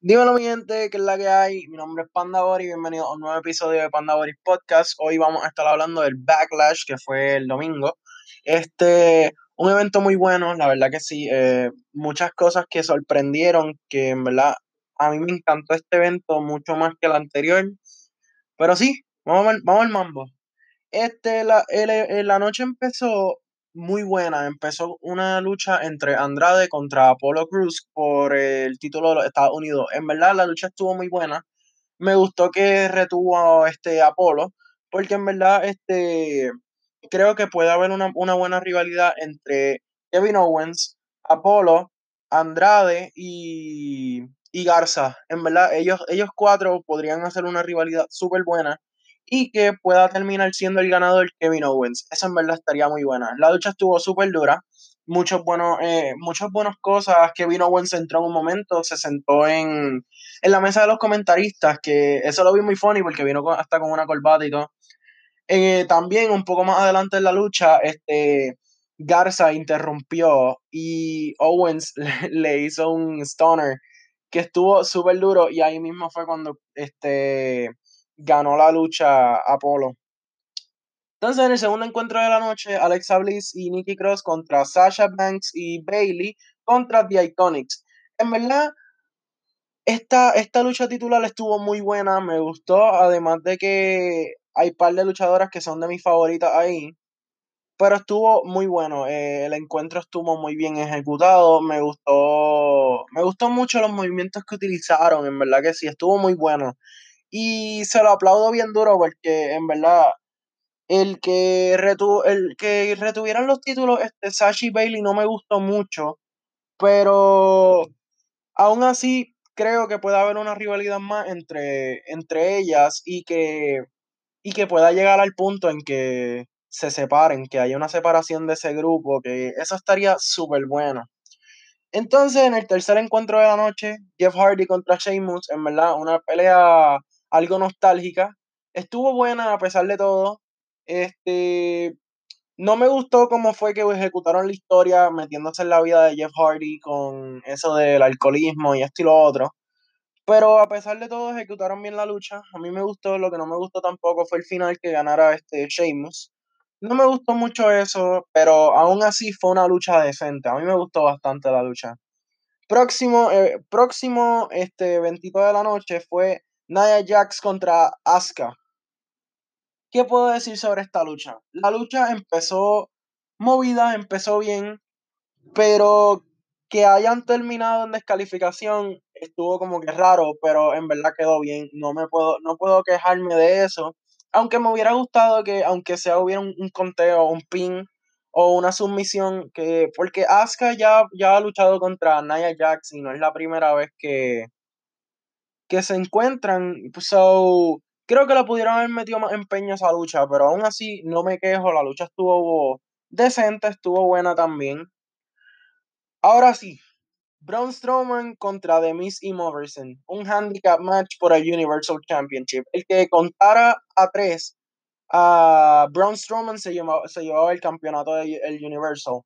Dímelo, mi gente, que es la que hay. Mi nombre es Panda y bienvenido a un nuevo episodio de Panda Boris Podcast. Hoy vamos a estar hablando del Backlash, que fue el domingo. Este, un evento muy bueno, la verdad que sí. Eh, muchas cosas que sorprendieron, que en verdad a mí me encantó este evento mucho más que el anterior. Pero sí, vamos, vamos al mambo. Este, la, la noche empezó muy buena. Empezó una lucha entre Andrade contra Apollo Cruz por el título de los Estados Unidos. En verdad, la lucha estuvo muy buena. Me gustó que retuvo este Apolo, porque en verdad este, creo que puede haber una, buena rivalidad entre Kevin Owens, Apolo, Andrade y, y Garza. En verdad, ellos, ellos cuatro podrían hacer una rivalidad súper buena y que pueda terminar siendo el ganador Kevin Owens. Esa en verdad estaría muy buena. La lucha estuvo súper dura, muchos buenos, eh, muchas buenas cosas. Kevin Owens entró en un momento, se sentó en, en la mesa de los comentaristas, que eso lo vi muy funny porque vino hasta con una corbata y todo. Eh, también un poco más adelante en la lucha, este, Garza interrumpió y Owens le, hizo un stunner que estuvo súper duro y ahí mismo fue cuando este, ganó la lucha Apolo. Entonces, en el segundo encuentro de la noche, Alexa Bliss y Nikki Cross contra Sasha Banks y Bailey contra The Iconics. En verdad, esta, esta lucha titular estuvo muy buena, me gustó, además de que hay un par de luchadoras que son de mis favoritas ahí. Pero estuvo muy bueno, eh, el encuentro estuvo muy bien ejecutado, me gustó, me gustó mucho los movimientos que utilizaron, en verdad que sí, estuvo muy bueno. Y se lo aplaudo bien duro porque en verdad el que, retu el que retuvieran los títulos, este, Sashi Bailey no me gustó mucho, pero aún así creo que puede haber una rivalidad más entre, entre ellas y que, y que pueda llegar al punto en que se separen, que haya una separación de ese grupo, que eso estaría súper bueno. Entonces, en el tercer encuentro de la noche, Jeff Hardy contra Sheamus, en verdad, una pelea algo nostálgica. Estuvo buena a pesar de todo. Este, no me gustó cómo fue que ejecutaron la historia metiéndose en la vida de Jeff Hardy con eso del alcoholismo y esto y lo otro. Pero a pesar de todo, ejecutaron bien la lucha. A mí me gustó, lo que no me gustó tampoco fue el final que ganara este Sheamus. No me gustó mucho eso, pero aún así fue una lucha decente. A mí me gustó bastante la lucha. Próximo, eh, próximo este, eventito de la noche fue Nia Jax contra Asuka. ¿Qué puedo decir sobre esta lucha? La lucha empezó movida, empezó bien, pero que hayan terminado en descalificación estuvo como que raro, pero en verdad quedó bien. No me puedo, no puedo quejarme de eso. Aunque me hubiera gustado que, aunque sea hubiera un, conteo, un pin o una sumisión, que, porque Asuka ya, ya ha luchado contra Nia Jax y no es la primera vez que, que se encuentran. So, creo que le pudieron haber metido más empeño esa lucha, pero aún así no me quejo. La lucha estuvo decente, estuvo buena también. Ahora sí, Braun Strowman contra The Miz y Morrison. Un handicap match por el Universal Championship. El que contara a tres, a Braun Strowman se llevaba, se el campeonato del Universal.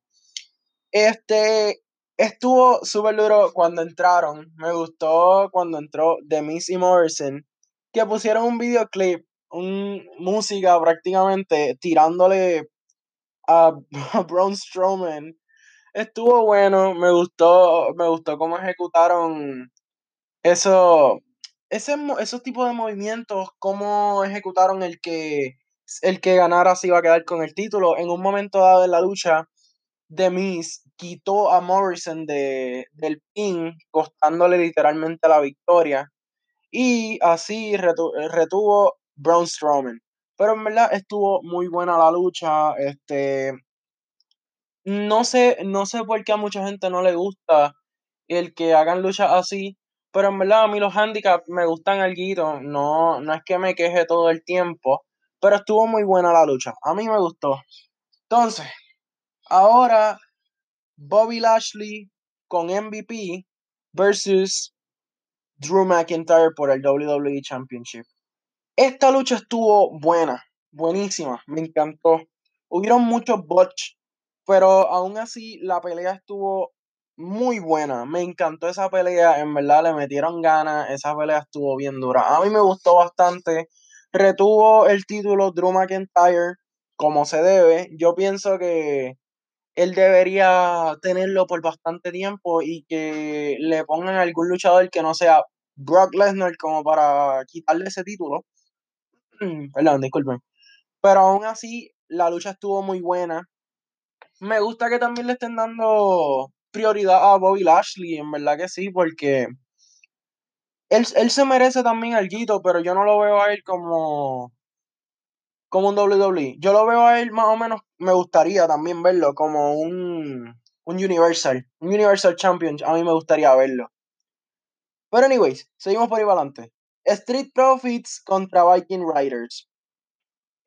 Este, Estuvo súper duro cuando entraron. Me gustó cuando entró The Missy Morrison. Que pusieron un videoclip, un música prácticamente tirándole a, Braun Strowman. Estuvo bueno, me gustó, me gustó cómo ejecutaron eso, ese, esos tipos de movimientos, cómo ejecutaron el que el que ganara se iba a quedar con el título. En un momento dado de la lucha, The Miz quitó a Morrison de, del pin, costándole literalmente la victoria. Y así retuvo Braun Strowman. Pero en verdad estuvo muy buena la lucha. Este, no sé, no sé por qué a mucha gente no le gusta el que hagan lucha así. Pero en verdad a mí los handicaps me gustan algo. No, no es que me queje todo el tiempo. Pero estuvo muy buena la lucha. A mí me gustó. Entonces, ahora Bobby Lashley con MVP versus Drew McIntyre por el WWE Championship. Esta lucha estuvo buena, buenísima, me encantó. Hubieron muchos botch, pero aún así la pelea estuvo muy buena. Me encantó esa pelea. En verdad le metieron ganas. Esa pelea estuvo bien dura. A mí me gustó bastante. Retuvo el título Drew McIntyre como se debe. Yo pienso que él debería tenerlo por bastante tiempo y que le pongan algún luchador que no sea Brock Lesnar como para quitarle ese título. Perdón, disculpen. Pero aún así, la lucha estuvo muy buena. Me gusta que también le estén dando prioridad a Bobby Lashley, en verdad que sí, porque él, él se merece también algo, pero yo no lo veo a él como, como un WWE. Yo lo veo a él más o menos, me gustaría también verlo como un, un Universal, un Universal Champion, a mí me gustaría verlo. Pero anyways, seguimos por ahí para adelante. Street Profits contra Viking Riders.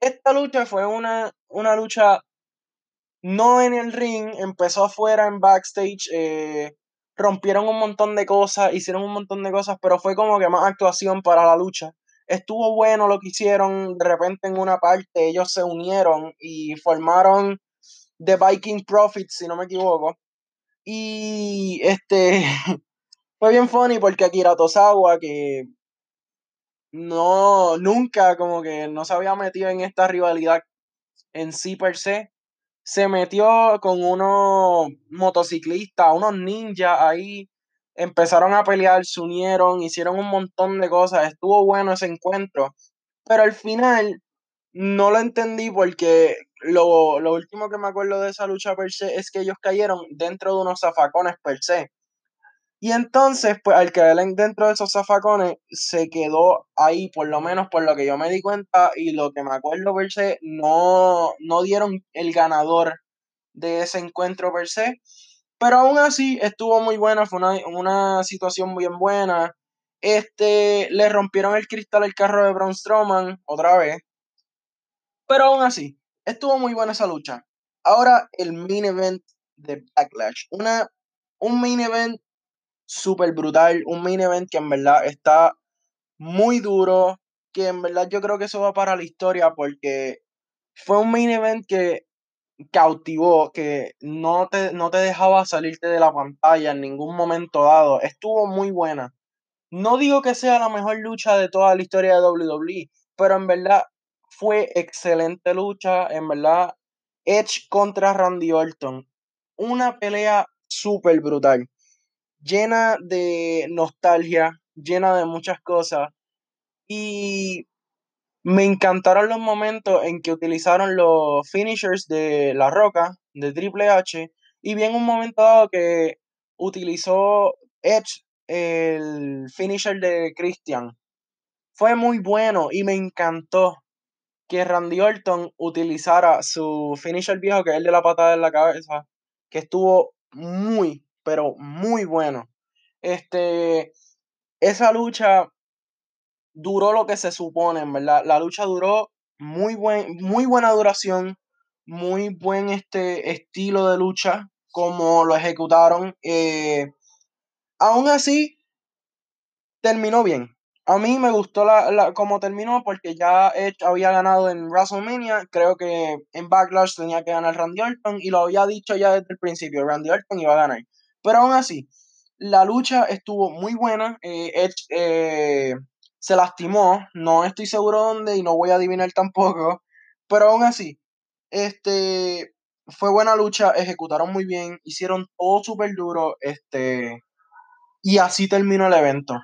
Esta lucha fue una, una lucha no en el ring, empezó afuera en backstage, eh, rompieron un montón de cosas, hicieron un montón de cosas, pero fue como que más actuación para la lucha. Estuvo bueno lo que hicieron, de repente en una parte ellos se unieron y formaron The Viking Profits, si no me equivoco. Y este fue bien funny porque Akira Tosawa, que no, nunca como que no se había metido en esta rivalidad en sí per se, se metió con unos motociclistas, unos ninjas ahí, empezaron a pelear, se unieron, hicieron un montón de cosas, estuvo bueno ese encuentro, pero al final no lo entendí porque lo, lo último que me acuerdo de esa lucha per se es que ellos cayeron dentro de unos zafacones per se. Y entonces, pues al quedar dentro de esos zafacones, se quedó ahí, por lo menos por lo que yo me di cuenta y lo que me acuerdo per se, no, no dieron el ganador de ese encuentro per se. Pero aún así estuvo muy buena, fue una, una situación bien buena. Este, le rompieron el cristal al carro de Braun Strowman otra vez. Pero aún así, estuvo muy buena esa lucha. Ahora el main event de Backlash. Una, un main event súper brutal, un main event que en verdad está muy duro, que en verdad yo creo que eso va para la historia porque fue un main event que cautivó, que no te, no te dejaba salirte de la pantalla en ningún momento dado. Estuvo muy buena. No digo que sea la mejor lucha de toda la historia de WWE, pero en verdad fue excelente lucha. En verdad, Edge contra Randy Orton. Una pelea súper brutal llena de nostalgia, llena de muchas cosas. Y me encantaron los momentos en que utilizaron los finishers de La Roca, de Triple H, y bien un momento dado que utilizó Edge el finisher de Christian. Fue muy bueno y me encantó que Randy Orton utilizara su finisher viejo, que es el de la patada en la cabeza, que estuvo muy, pero muy bueno. Este, esa lucha duró lo que se supone, verdad. La lucha duró muy, buen, muy buena duración, muy buen este estilo de lucha, como lo ejecutaron. Eh, aún así, terminó bien. A mí me gustó la, la, como terminó porque ya Edge había ganado en WrestleMania. Creo que en Backlash tenía que ganar Randy Orton y lo había dicho ya desde el principio. Randy Orton iba a ganar. Pero aún así, la lucha estuvo muy buena. Eh, Edge se lastimó. No estoy seguro dónde y no voy a adivinar tampoco. Pero aún así, este, fue buena lucha. Ejecutaron muy bien. Hicieron todo súper duro. Este, y así terminó el evento.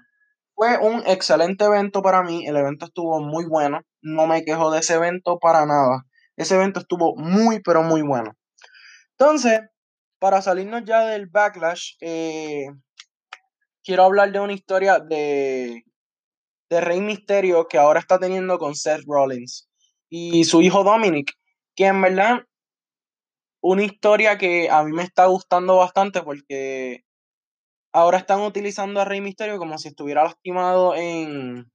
Fue un excelente evento para mí. El evento estuvo muy bueno. No me quejo de ese evento para nada. Ese evento estuvo muy, pero muy bueno. Entonces, para salirnos ya del backlash, eh, quiero hablar de una historia de, de Rey Misterio que ahora está teniendo con Seth Rollins y su hijo Dominic, que en verdad una historia que a mí me está gustando bastante porque ahora están utilizando a Rey Misterio como si estuviera lastimado en,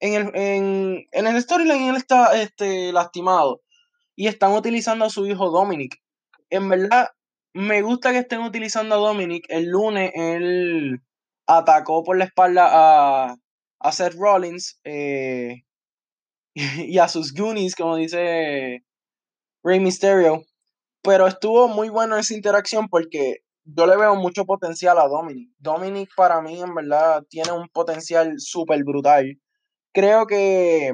en el, en, en el storyline, él está este, lastimado. Y están utilizando a su hijo Dominic. En verdad, me gusta que estén utilizando a Dominic. El lunes él atacó por la espalda a, a Seth Rollins eh, y a sus Goonies, como dice Rey Mysterio. Pero estuvo muy bueno esa interacción porque yo le veo mucho potencial a Dominic. Dominic para mí en verdad tiene un potencial súper brutal. Creo que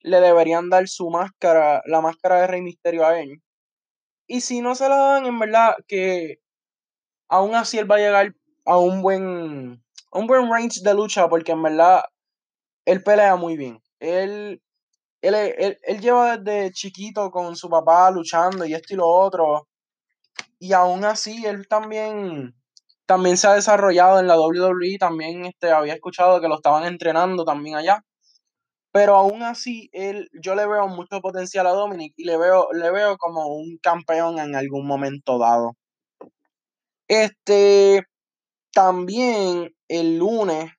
le deberían dar su máscara, la máscara de Rey Misterio a él. Y si no se la dan, en verdad que aún así él va a llegar a un buen, un buen range de lucha, porque en verdad él pelea muy bien. Él, él, él, él lleva desde chiquito con su papá luchando y esto y lo otro. Y aún así, él también, también se ha desarrollado en la WWE. También este, había escuchado que lo estaban entrenando también allá. Pero aún así, él, yo le veo mucho potencial a Dominic y le veo, le veo como un campeón en algún momento dado. Este, también el lunes,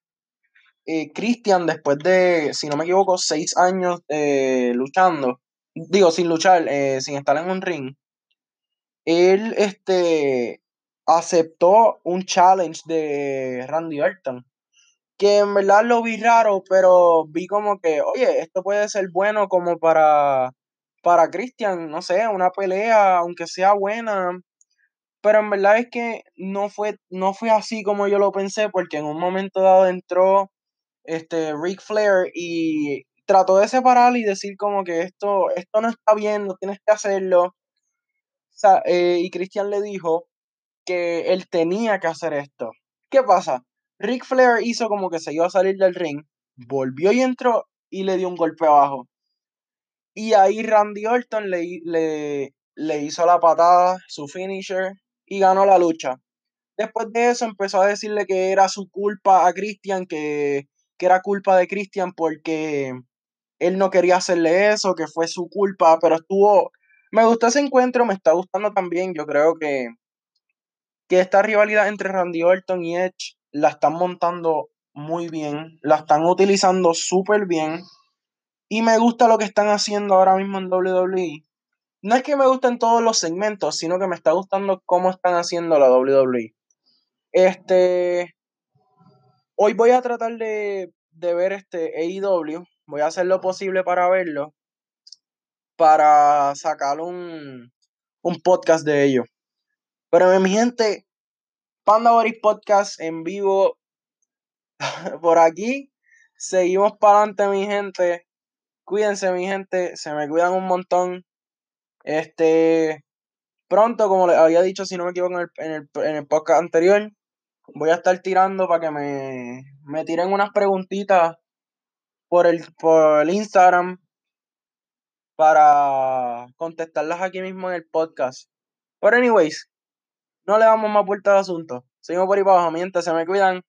eh, Christian, después de, si no me equivoco, seis años eh, luchando, digo, sin luchar, eh, sin estar en un ring, él este, aceptó un challenge de Randy Orton. Que en verdad lo vi raro, pero vi como que, oye, esto puede ser bueno como para, para Christian, no sé, una pelea, aunque sea buena. Pero en verdad es que no fue, no fue así como yo lo pensé, porque en un momento dado entró este Ric Flair y trató de separar y decir como que esto, esto no está bien, no tienes que hacerlo. Eh, y Christian le dijo que él tenía que hacer esto. ¿Qué pasa? Ric Flair hizo como que se iba a salir del ring, volvió y entró y le dio un golpe abajo. Y ahí Randy Orton le, le, le hizo la patada, su finisher, y ganó la lucha. Después de eso empezó a decirle que era su culpa a Christian, que, que era culpa de Christian porque él no quería hacerle eso, que fue su culpa, pero estuvo, me gustó ese encuentro, me está gustando también. Yo creo que, que esta rivalidad entre Randy Orton y Edge la están montando muy bien, la están utilizando súper bien. Y me gusta lo que están haciendo ahora mismo en WWE. No es que me gusten todos los segmentos, sino que me está gustando cómo están haciendo la WWE. Este. Hoy voy a tratar de, de ver este AEW. Voy a hacer lo posible para verlo para sacar un, un podcast de ellos. Pero mi gente, Panda Boris Podcast en vivo por aquí. Seguimos para adelante, mi gente. Cuídense, mi gente. Se me cuidan un montón. Este. Pronto, como les había dicho, si no me equivoco en el, en el, en el podcast anterior, voy a estar tirando para que me, me tiren unas preguntitas por el, por el Instagram para contestarlas aquí mismo en el podcast. Pero anyways, no le damos más vuelta al asunto. Seguimos por ahí para abajo, mientras se me cuidan.